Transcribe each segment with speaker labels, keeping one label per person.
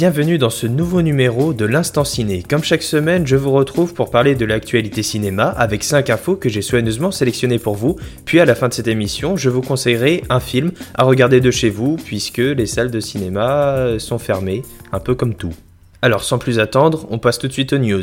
Speaker 1: Bienvenue dans ce nouveau numéro de l'Instant Ciné. Comme chaque semaine, je vous retrouve pour parler de l'actualité cinéma avec 5 infos que j'ai soigneusement sélectionnées pour vous. Puis à la fin de cette émission, je vous conseillerai un film à regarder de chez vous puisque les salles de cinéma sont fermées, un peu comme tout. Alors sans plus attendre, on passe tout de suite aux news.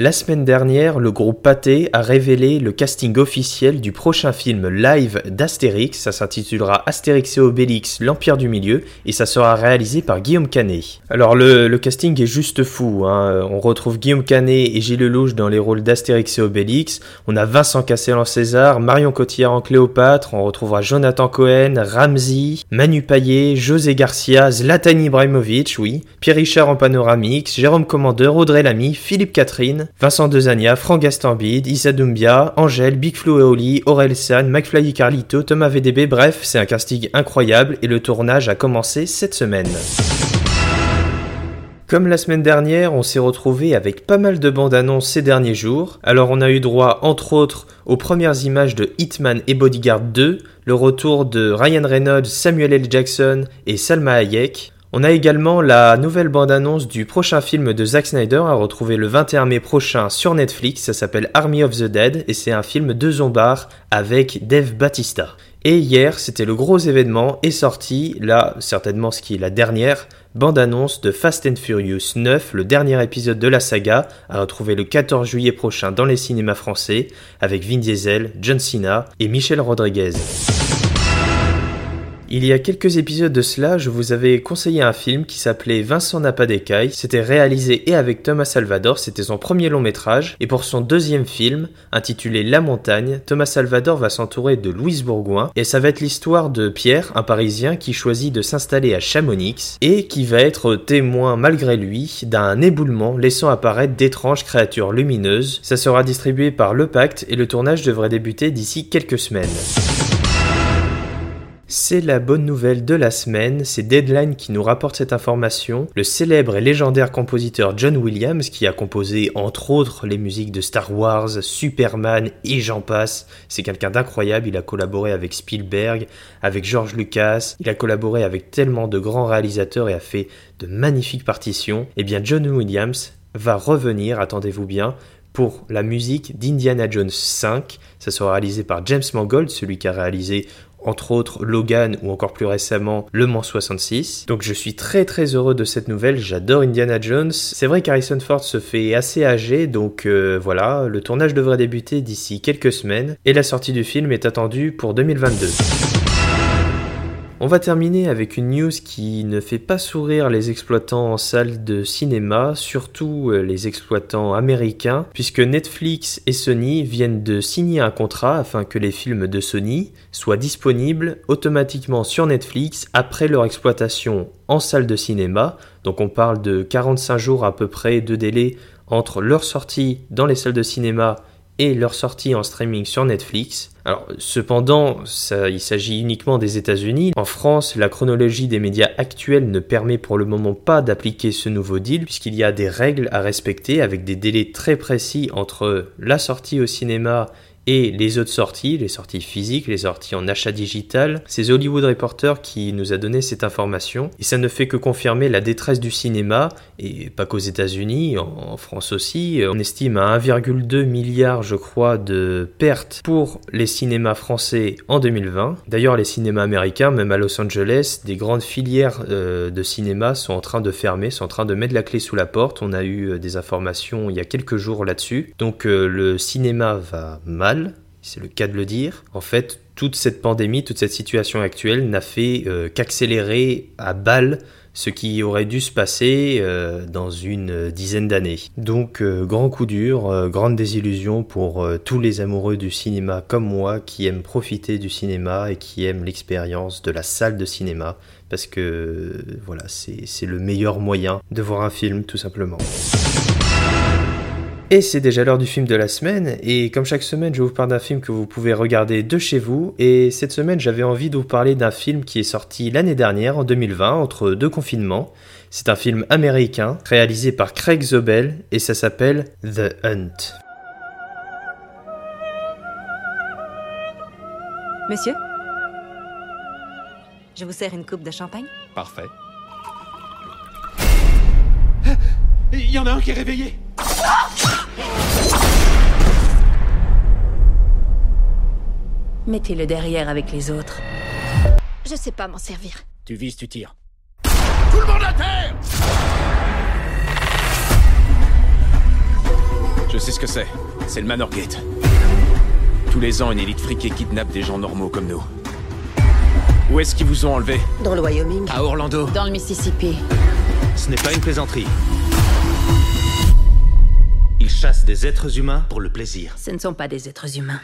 Speaker 1: La semaine dernière, le groupe Pathé a révélé le casting officiel du prochain film live d'Astérix. Ça s'intitulera Astérix et Obélix, l'Empire du Milieu, et ça sera réalisé par Guillaume Canet. Alors le, casting est juste fou. Hein. On retrouve Guillaume Canet et Gilles Lelouch dans les rôles d'Astérix et Obélix. On a Vincent Cassel en César, Marion Cotillard en Cléopâtre. On retrouvera Jonathan Cohen, Ramsey, Manu Payet, José Garcia, Zlatan Ibrahimovic, oui, Pierre Richard en panoramique, Jérôme Commandeur, Audrey Lamy, Philippe Catherine, Vincent Dezania, Franck Gastambide, Issa Doumbia, Angèle, Big Flo et Oli, Aurel San, McFly Carlito, Thomas VDB, bref, c'est un casting incroyable et le tournage a commencé cette semaine. Comme la semaine dernière, on s'est retrouvé avec pas mal de bandes annonces ces derniers jours. Alors on a eu droit entre autres aux premières images de Hitman et Bodyguard 2, le retour de Ryan Reynolds, Samuel L. Jackson et Salma Hayek. On a également la nouvelle bande-annonce du prochain film de Zack Snyder à retrouver le 21 mai prochain sur Netflix. Ça s'appelle Army of the Dead et c'est un film de zombards avec Dave Batista. Et hier, c'était le gros événement est sorti, là, certainement ce qui est la dernière, bande-annonce de Fast and Furious 9, le dernier épisode de la saga, à retrouver le 14 juillet prochain dans les cinémas français, avec Vin Diesel, John Cena et Michel Rodriguez. Il y a quelques épisodes de cela, je vous avais conseillé un film qui s'appelait Vincent n'a pas. C'était réalisé et avec Thomas Salvador, c'était son premier long métrage. Et pour son deuxième film, intitulé La Montagne, Thomas Salvador va s'entourer de Louise Bourgoin. Et ça va être l'histoire de Pierre, un Parisien qui choisit de s'installer à Chamonix et qui va être témoin malgré lui d'un éboulement laissant apparaître d'étranges créatures lumineuses. Ça sera distribué par Le Pacte et le tournage devrait débuter d'ici quelques semaines. C'est la bonne nouvelle de la semaine, c'est Deadline qui nous rapporte cette information. Le célèbre et légendaire compositeur John Williams, qui a composé entre autres les musiques de Star Wars, Superman et j'en passe, c'est quelqu'un d'incroyable, il a collaboré avec Spielberg, avec George Lucas, il a collaboré avec tellement de grands réalisateurs et a fait de magnifiques partitions. Et eh bien John Williams va revenir, attendez-vous bien, pour la musique d'Indiana Jones 5. Ça sera réalisé par James Mangold, celui qui a réalisé entre autres Logan ou encore plus récemment Le Mans 66. Donc je suis très très heureux de cette nouvelle, j'adore Indiana Jones. C'est vrai qu'Harrison Ford se fait assez âgé, donc euh, voilà, le tournage devrait débuter d'ici quelques semaines et la sortie du film est attendue pour 2022. On va terminer avec une news qui ne fait pas sourire les exploitants en salle de cinéma, surtout euh, les exploitants américains, puisque Netflix et Sony viennent de signer un contrat afin que les films de Sony soient disponibles automatiquement sur Netflix après leur exploitation en salle de cinéma. Donc on parle de 45 jours à peu près de délai entre leur sortie dans les salles de cinéma et leur sortie en streaming sur Netflix. Alors, cependant, ça, il s'agit uniquement des États-Unis. En France, la chronologie des médias actuels ne permet pour le moment pas d'appliquer ce nouveau deal, puisqu'il y a des règles à respecter avec des délais très précis entre la sortie au cinéma et les autres sorties, les sorties physiques, les sorties en achat digital. C'est Hollywood Reporter qui nous a donné cette information et ça ne fait que confirmer la détresse du cinéma et pas qu'aux États-Unis, en France aussi. On estime à 1,2 milliard, je crois, de pertes pour les cinémas français en 2020. D'ailleurs, les cinémas américains, même à Los Angeles, des grandes filières euh, de cinéma sont en train de fermer, sont en train de mettre la clé sous la porte. On a eu euh, des informations il y a quelques jours là-dessus. Donc euh, le cinéma va mal c'est le cas de le dire. En fait, toute cette pandémie, toute cette situation actuelle n'a fait euh, qu'accélérer à balle ce qui aurait dû se passer euh, dans une dizaine d'années. Donc euh, grand coup dur, grande désillusion pour tous les amoureux du cinéma comme moi qui aiment profiter du cinéma et qui aiment l'expérience de la salle de cinéma parce que voilà, c'est le meilleur moyen de voir un film tout simplement. Et c'est déjà l'heure du film de la semaine, et comme chaque semaine, je vous parle d'un film que vous pouvez regarder de chez vous, et cette semaine, j'avais envie de vous parler d'un film qui est sorti l'année dernière, en 2020, entre deux confinements. C'est un film américain, réalisé par Craig Zobel, et ça s'appelle The Hunt.
Speaker 2: Monsieur? Je vous sers une coupe de champagne?
Speaker 3: Parfait. Il y en a un qui est réveillé
Speaker 2: Mettez-le derrière avec les autres.
Speaker 4: Je sais pas m'en servir.
Speaker 3: Tu vises, tu tires. Tout le monde à terre Je sais ce que c'est. C'est le Manor Gate. Tous les ans, une élite friquée kidnappe des gens normaux comme nous. Où est-ce qu'ils vous ont enlevé
Speaker 4: Dans le Wyoming.
Speaker 3: À Orlando.
Speaker 4: Dans le Mississippi.
Speaker 5: Ce n'est pas une plaisanterie. Ils chassent des êtres humains pour le plaisir.
Speaker 2: Ce ne sont pas des êtres humains.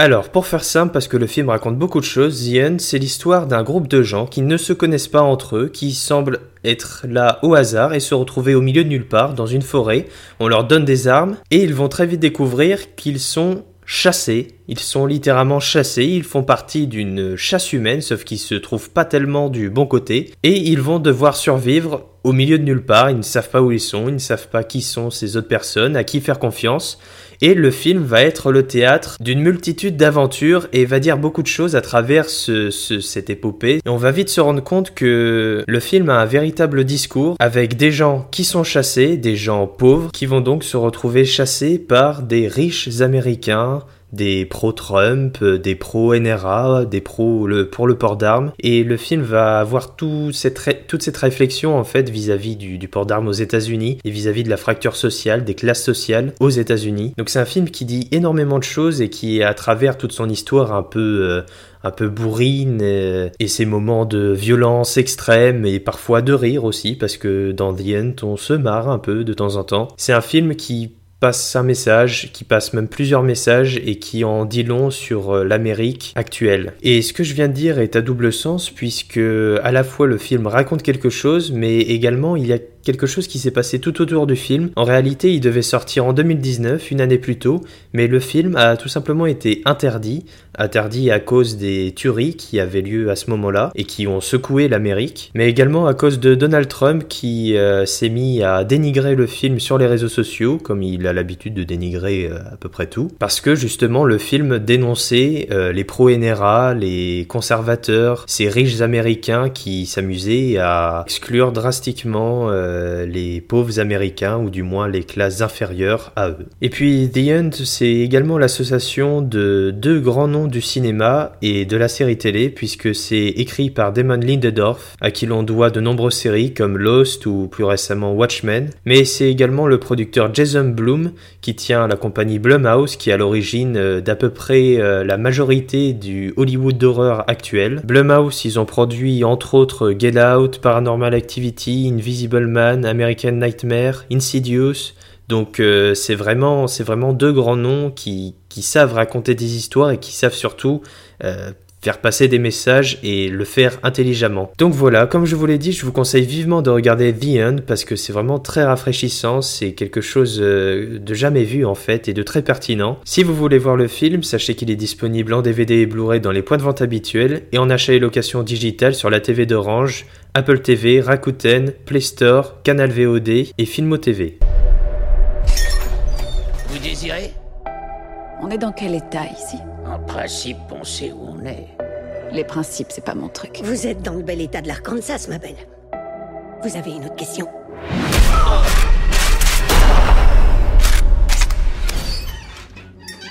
Speaker 1: Alors, pour faire simple, parce que le film raconte beaucoup de choses, The c'est l'histoire d'un groupe de gens qui ne se connaissent pas entre eux, qui semblent être là au hasard et se retrouver au milieu de nulle part, dans une forêt. On leur donne des armes, et ils vont très vite découvrir qu'ils sont chassés. Ils sont littéralement chassés, ils font partie d'une chasse humaine, sauf qu'ils se trouvent pas tellement du bon côté, et ils vont devoir survivre au milieu de nulle part, ils ne savent pas où ils sont, ils ne savent pas qui sont ces autres personnes, à qui faire confiance, et le film va être le théâtre d'une multitude d'aventures et va dire beaucoup de choses à travers ce, ce- cette épopée. Et on va vite se rendre compte que le film a un véritable discours avec des gens qui sont chassés, des gens pauvres, qui vont donc se retrouver chassés par des riches américains des pro-Trump, euh, des pro-NRA, des pro pour le port d'armes. Et le film va avoir cette toute cette réflexion en fait vis-à-vis du, port d'armes aux États-Unis et vis-à-vis de la fracture sociale, des classes sociales aux États-Unis. Donc c'est un film qui dit énormément de choses et qui, à travers toute son histoire un peu euh, un peu bourrine euh, et ses moments de violence extrême et parfois de rire aussi parce que dans The End on se marre un peu de temps en temps. C'est un film qui passe un message, qui passe même plusieurs messages et qui en dit long sur euh, l'Amérique actuelle. Et ce que je viens de dire est à double sens puisque à la fois le film raconte quelque chose mais également il y a quelque chose qui s'est passé tout autour du film. En réalité, il devait sortir en 2019, une année plus tôt, mais le film a tout simplement été interdit, interdit à cause des tueries qui avaient lieu à ce moment-là et qui ont secoué l'Amérique, mais également à cause de Donald Trump qui euh, s'est mis à dénigrer le film sur les réseaux sociaux, comme il a l'habitude de dénigrer euh, à peu près tout, parce que justement le film dénonçait euh, les pro-NRA, les conservateurs, ces riches américains qui s'amusaient à exclure drastiquement euh, les pauvres américains, ou du moins les classes inférieures à eux. Et puis The Hunt, c'est également l'association de deux grands noms du cinéma et de la série télé, puisque c'est écrit par Damon Lindelof, à qui l'on doit de nombreuses séries comme Lost ou plus récemment Watchmen, mais c'est également le producteur Jason Blum qui tient la compagnie Blumhouse, qui est à l'origine euh, d'à peu près euh, la majorité du Hollywood d'horreur actuel. Blumhouse, ils ont produit entre autres Get Out, Paranormal Activity, Invisible Man, American Nightmare, Insidious. Donc euh, c'est vraiment, c'est vraiment deux grands noms qui, qui savent raconter des histoires et qui savent surtout euh, faire passer des messages et le faire intelligemment. Donc voilà, comme je vous l'ai dit, je vous conseille vivement de regarder The End parce que c'est vraiment très rafraîchissant, c'est quelque chose euh, de jamais vu en fait et de très pertinent. Si vous voulez voir le film, sachez qu'il est disponible en DVD et Blu-ray dans les points de vente habituels et en achat et location digitale sur la TV d'Orange, Apple TV, Rakuten, Play Store, Canal VOD et Filmo TV.
Speaker 6: Vous désirez?
Speaker 7: On est dans quel état ici
Speaker 6: En principe, on sait où on est.
Speaker 7: Les principes, c'est pas mon truc.
Speaker 4: Vous êtes dans le bel état de l'Arkansas, ma belle. Vous avez une autre question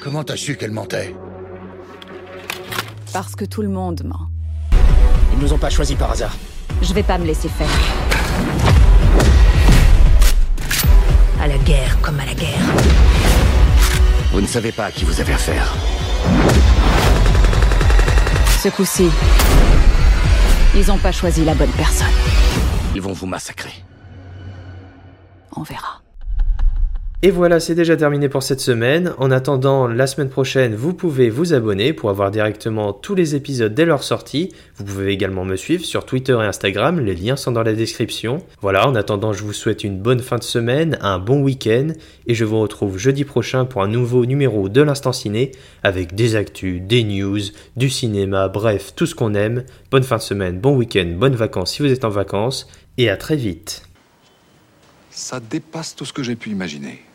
Speaker 8: Comment t'as su qu'elle mentait
Speaker 7: Parce que tout le monde ment.
Speaker 3: Ils nous ont pas choisis par hasard.
Speaker 2: Je vais pas me laisser faire.
Speaker 4: À la guerre comme à la guerre.
Speaker 8: Vous ne savez pas à qui vous avez affaire.
Speaker 7: Ce coup-ci, ils ont pas choisi la bonne personne.
Speaker 8: Ils vont vous massacrer.
Speaker 7: On verra.
Speaker 1: Et voilà, c'est déjà terminé pour cette semaine. En attendant, la semaine prochaine, vous pouvez vous abonner pour avoir directement tous les épisodes dès leur sortie. Vous pouvez également me suivre sur Twitter et Instagram, les liens sont dans la description. Voilà, en attendant, je vous souhaite une bonne fin de semaine, un bon week-end, et je vous retrouve jeudi prochain pour un nouveau numéro de l'Instant Ciné, avec des actus, des news, du cinéma, bref, tout ce qu'on aime. Bonne fin de semaine, bon week-end, bonnes vacances si vous êtes en vacances, et à très vite.
Speaker 9: Ça dépasse tout ce que j'ai pu imaginer.